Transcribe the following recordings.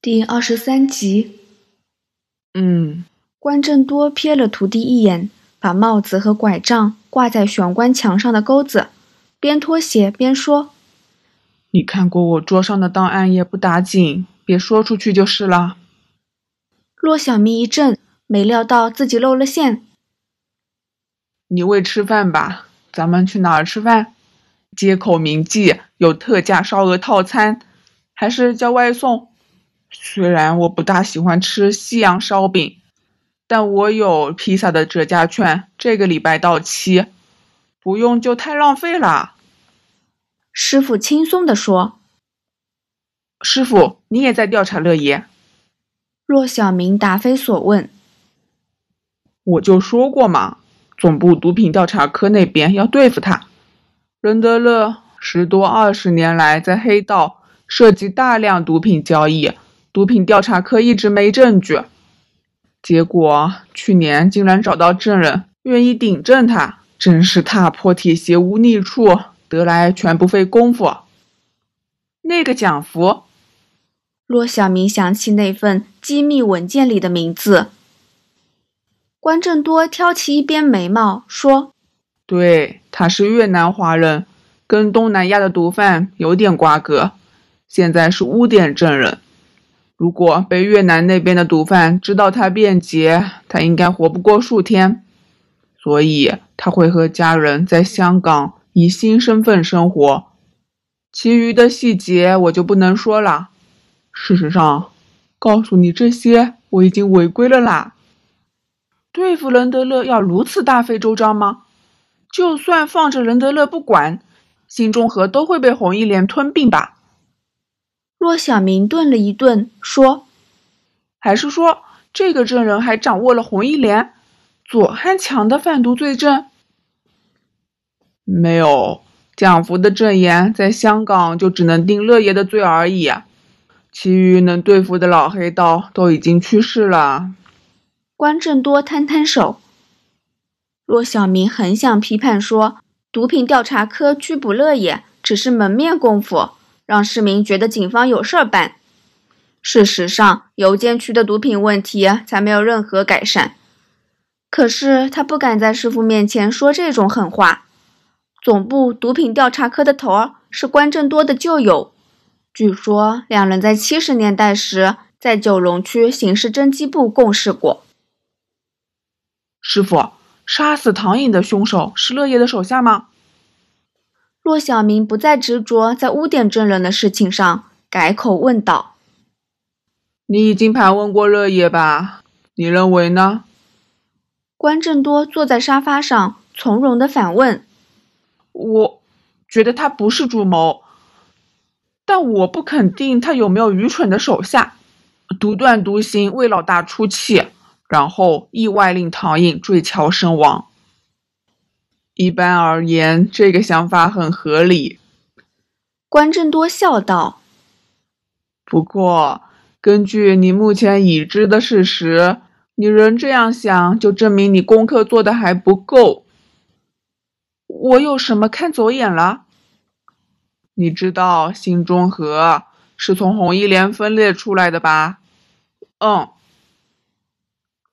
第二十三集，嗯，关正多瞥了徒弟一眼，把帽子和拐杖挂在玄关墙上的钩子，边脱鞋边说：“你看过我桌上的档案也不打紧，别说出去就是了。”骆小咪一怔，没料到自己露了馅。你喂吃饭吧？咱们去哪儿吃饭？街口名记有特价烧鹅套餐，还是叫外送？虽然我不大喜欢吃西洋烧饼，但我有披萨的折价券，这个礼拜到期，不用就太浪费了。师傅轻松地说：“师傅，你也在调查乐爷？”骆小明答非所问。我就说过嘛，总部毒品调查科那边要对付他。任德乐十多二十年来在黑道涉及大量毒品交易。毒品调查科一直没证据，结果去年竟然找到证人愿意顶证他，真是踏破铁鞋无觅处，得来全不费工夫。那个蒋福，骆小明想起那份机密文件里的名字。关正多挑起一边眉毛说：“对，他是越南华人，跟东南亚的毒贩有点瓜葛，现在是污点证人。”如果被越南那边的毒贩知道他变节，他应该活不过数天，所以他会和家人在香港以新身份生活。其余的细节我就不能说了。事实上，告诉你这些，我已经违规了啦。对付任德乐要如此大费周章吗？就算放着任德乐不管，新中和都会被红一连吞并吧？骆小明顿了一顿，说：“还是说这个证人还掌握了红一连、左汉强的贩毒罪证？没有，蒋福的证言在香港就只能定乐爷的罪而已，其余能对付的老黑道都已经去世了。”关正多摊摊手。骆小明很想批判说：“毒品调查科拘捕乐爷只是门面功夫。”让市民觉得警方有事儿办。事实上，邮件区的毒品问题才没有任何改善。可是他不敢在师傅面前说这种狠话。总部毒品调查科的头儿是关正多的旧友，据说两人在七十年代时在九龙区刑事侦缉部共事过。师傅，杀死唐颖的凶手是乐业的手下吗？骆小明不再执着在污点证人的事情上，改口问道：“你已经盘问过乐野吧？你认为呢？”关正多坐在沙发上，从容的反问：“我觉得他不是主谋，但我不肯定他有没有愚蠢的手下，独断独行，为老大出气，然后意外令唐颖坠桥身亡。”一般而言，这个想法很合理。关正多笑道：“不过，根据你目前已知的事实，你仍这样想，就证明你功课做的还不够。我有什么看走眼了？你知道新中和是从红一连分裂出来的吧？嗯。”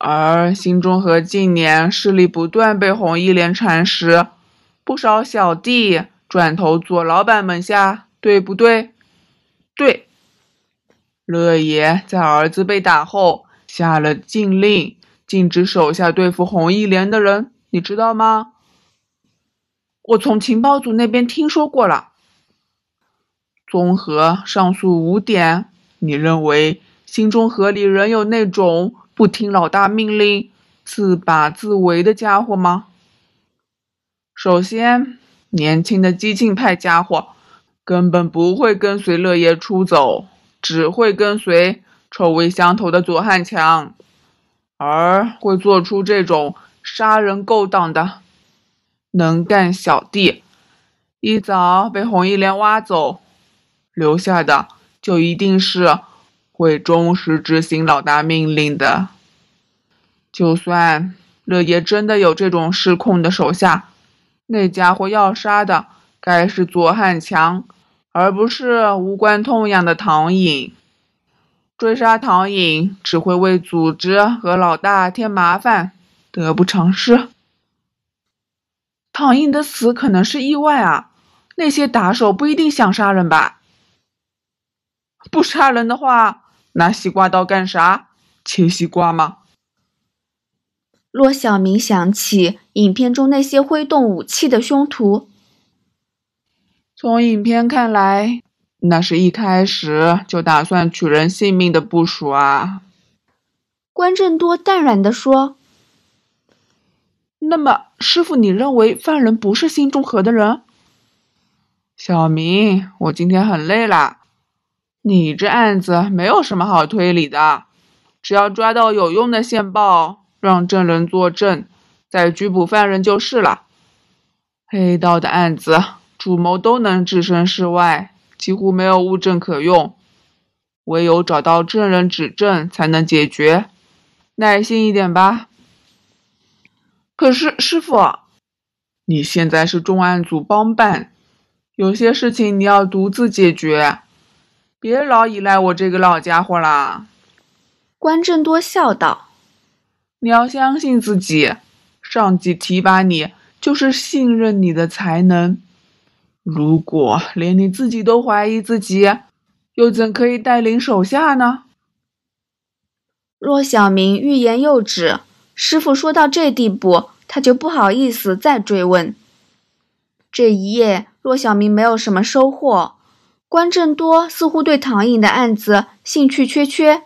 而新中和近年势力不断被红一连蚕食，不少小弟转投左老板门下，对不对？对。乐爷在儿子被打后下了禁令，禁止手下对付红一连的人，你知道吗？我从情报组那边听说过了。综合上述五点，你认为新中和里仍有那种？不听老大命令、自把自为的家伙吗？首先，年轻的激进派家伙根本不会跟随乐爷出走，只会跟随臭味相投的左汉强，而会做出这种杀人勾当的能干小弟，一早被红一连挖走，留下的就一定是。会忠实执行老大命令的。就算乐爷真的有这种失控的手下，那家伙要杀的该是左汉强，而不是无关痛痒的唐颖。追杀唐颖只会为组织和老大添麻烦，得不偿失。唐颖的死可能是意外啊，那些打手不一定想杀人吧？不杀人的话，拿西瓜刀干啥？切西瓜吗？骆小明想起影片中那些挥动武器的凶徒。从影片看来，那是一开始就打算取人性命的部署啊。关正多淡然地说：“那么，师傅，你认为犯人不是新中和的人？”小明，我今天很累了，你这案子没有什么好推理的，只要抓到有用的线报。让证人作证，再拘捕犯人就是了。黑道的案子，主谋都能置身事外，几乎没有物证可用，唯有找到证人指证才能解决。耐心一点吧。可是师傅，你现在是重案组帮办，有些事情你要独自解决，别老依赖我这个老家伙啦。关正多笑道。你要相信自己，上级提拔你就是信任你的才能。如果连你自己都怀疑自己，又怎可以带领手下呢？骆小明欲言又止，师傅说到这地步，他就不好意思再追问。这一夜，骆小明没有什么收获。关正多似乎对唐颖的案子兴趣缺缺。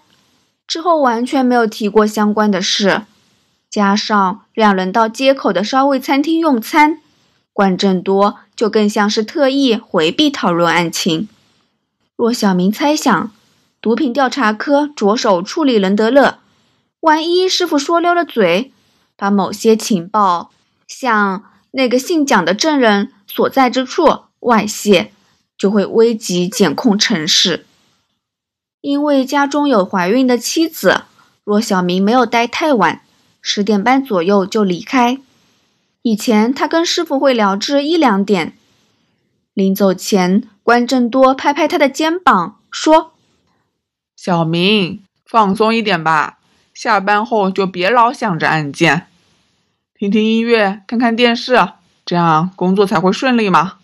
之后完全没有提过相关的事，加上两人到街口的烧味餐厅用餐，关正多就更像是特意回避讨论案情。若小明猜想，毒品调查科着手处理仁德乐，万一师傅说溜了嘴，把某些情报向那个姓蒋的证人所在之处外泄，就会危及检控程势。因为家中有怀孕的妻子，骆小明没有待太晚，十点半左右就离开。以前他跟师傅会聊至一两点。临走前，关正多拍拍他的肩膀，说：“小明，放松一点吧，下班后就别老想着案件，听听音乐，看看电视，这样工作才会顺利嘛。”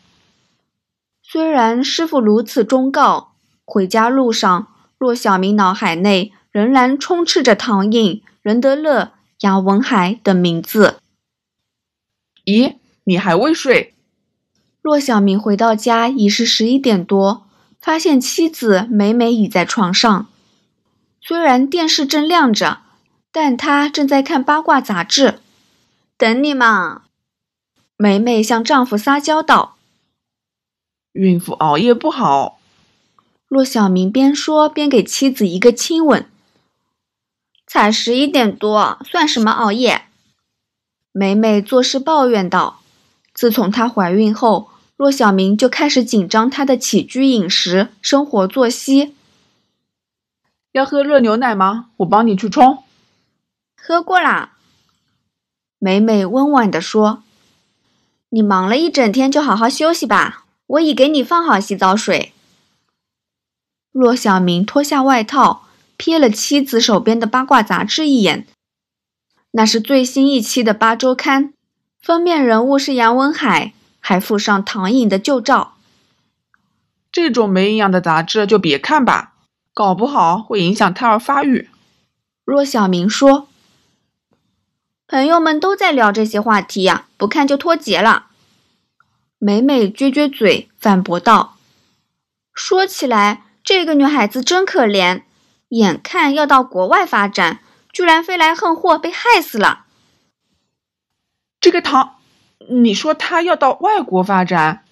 虽然师傅如此忠告，回家路上。骆小明脑海内仍然充斥着唐寅、任德乐、杨文海等名字。咦，你还未睡？骆小明回到家已是十一点多，发现妻子美美倚在床上。虽然电视正亮着，但她正在看八卦杂志。等你嘛，美美向丈夫撒娇道：“孕妇熬夜不好。”骆小明边说边给妻子一个亲吻。才十一点多，算什么熬夜？美美做事抱怨道：“自从她怀孕后，骆小明就开始紧张她的起居饮食、生活作息。要喝热牛奶吗？我帮你去冲。”喝过啦。美美温婉地说：“你忙了一整天，就好好休息吧。我已给你放好洗澡水。”骆小明脱下外套，瞥了妻子手边的八卦杂志一眼，那是最新一期的《八周刊》，封面人物是杨文海，还附上唐颖的旧照。这种没营养的杂志就别看吧，搞不好会影响胎儿发育。骆小明说：“朋友们都在聊这些话题呀，不看就脱节了。”美美撅撅嘴反驳道：“说起来。”这个女孩子真可怜，眼看要到国外发展，居然飞来横祸，被害死了。这个唐，你说她要到外国发展？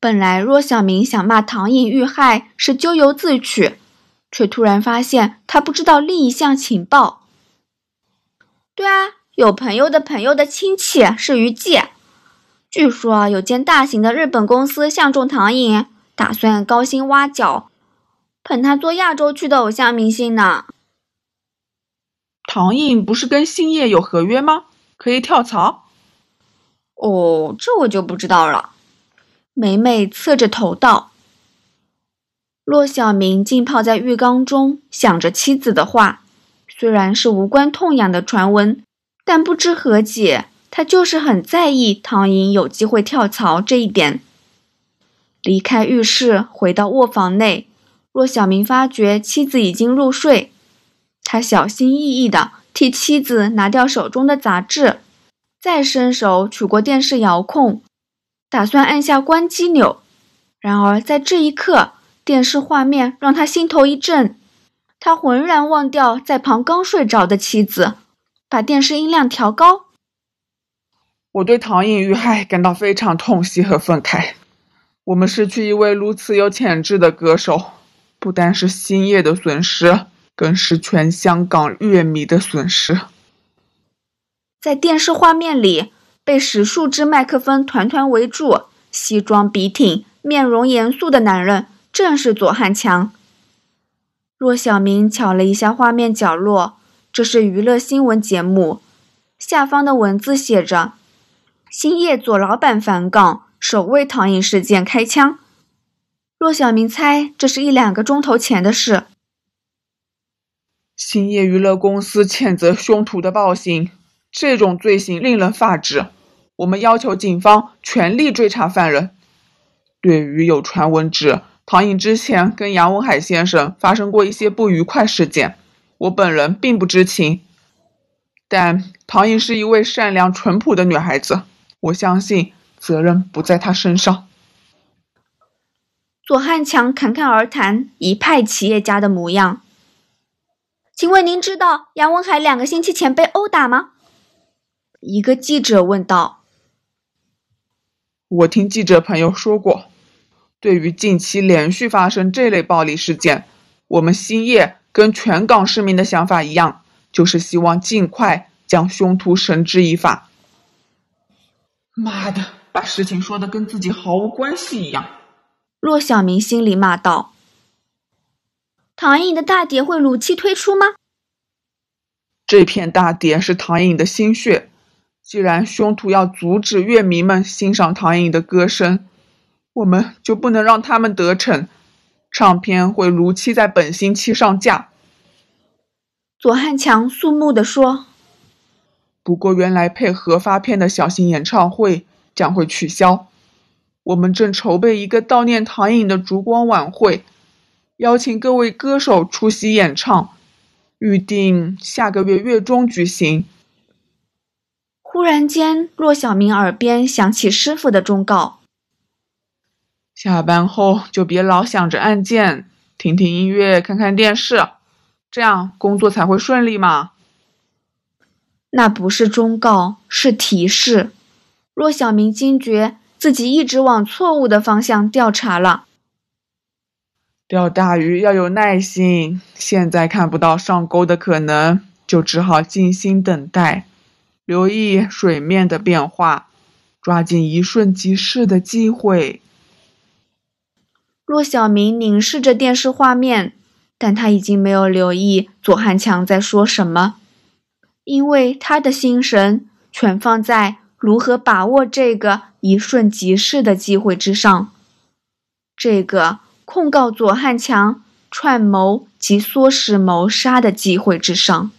本来若小明想骂唐颖遇害是咎由自取，却突然发现他不知道另一项情报。对啊，有朋友的朋友的亲戚是于季，据说有间大型的日本公司相中唐颖。打算高薪挖角，捧他做亚洲区的偶像明星呢。唐颖不是跟星夜有合约吗？可以跳槽？哦，这我就不知道了。美美侧着头道：“骆小明浸泡在浴缸中，想着妻子的话。虽然是无关痛痒的传闻，但不知何解，他就是很在意唐颖有机会跳槽这一点。离开浴室，回到卧房内，骆小明发觉妻子已经入睡。他小心翼翼地替妻子拿掉手中的杂志，再伸手取过电视遥控，打算按下关机钮。然而在这一刻，电视画面让他心头一震，他浑然忘掉在旁刚睡着的妻子，把电视音量调高。我对唐颖遇害感到非常痛惜和愤慨。我们失去一位如此有潜质的歌手，不单是星夜的损失，更是全香港乐迷的损失。在电视画面里，被十数支麦克风团团围住，西装笔挺、面容严肃的男人。正是左汉强。骆小明瞧了一下画面角落，这是娱乐新闻节目。下方的文字写着：“兴业左老板反港，首位唐颖事件开枪。”骆小明猜这是一两个钟头前的事。兴业娱乐公司谴责凶徒的暴行，这种罪行令人发指。我们要求警方全力追查犯人。对于有传闻指。唐颖之前跟杨文海先生发生过一些不愉快事件，我本人并不知情。但唐颖是一位善良淳朴的女孩子，我相信责任不在他身上。左汉强侃侃而谈，一派企业家的模样。请问您知道杨文海两个星期前被殴打吗？一个记者问道。我听记者朋友说过。对于近期连续发生这类暴力事件，我们兴业跟全港市民的想法一样，就是希望尽快将凶徒绳之以法。妈的，把事情说的跟自己毫无关系一样。骆小明心里骂道：“唐颖的大碟会如期推出吗？”这片大碟是唐颖的心血，既然凶徒要阻止乐迷们欣赏唐颖的歌声。我们就不能让他们得逞，唱片会如期在本星期上架。左汉强肃穆地说：“不过，原来配合发片的小型演唱会将会取消。我们正筹备一个悼念唐颖的烛光晚会，邀请各位歌手出席演唱，预定下个月月中举行。”忽然间，骆小明耳边响起师傅的忠告。下班后就别老想着按键，听听音乐，看看电视，这样工作才会顺利嘛。那不是忠告，是提示。骆小明惊觉自己一直往错误的方向调查了。钓大鱼要有耐心，现在看不到上钩的可能，就只好静心等待，留意水面的变化，抓紧一瞬即逝的机会。骆小明凝视着电视画面，但他已经没有留意左汉强在说什么，因为他的心神全放在如何把握这个一瞬即逝的机会之上，这个控告左汉强串谋及唆使谋杀的机会之上。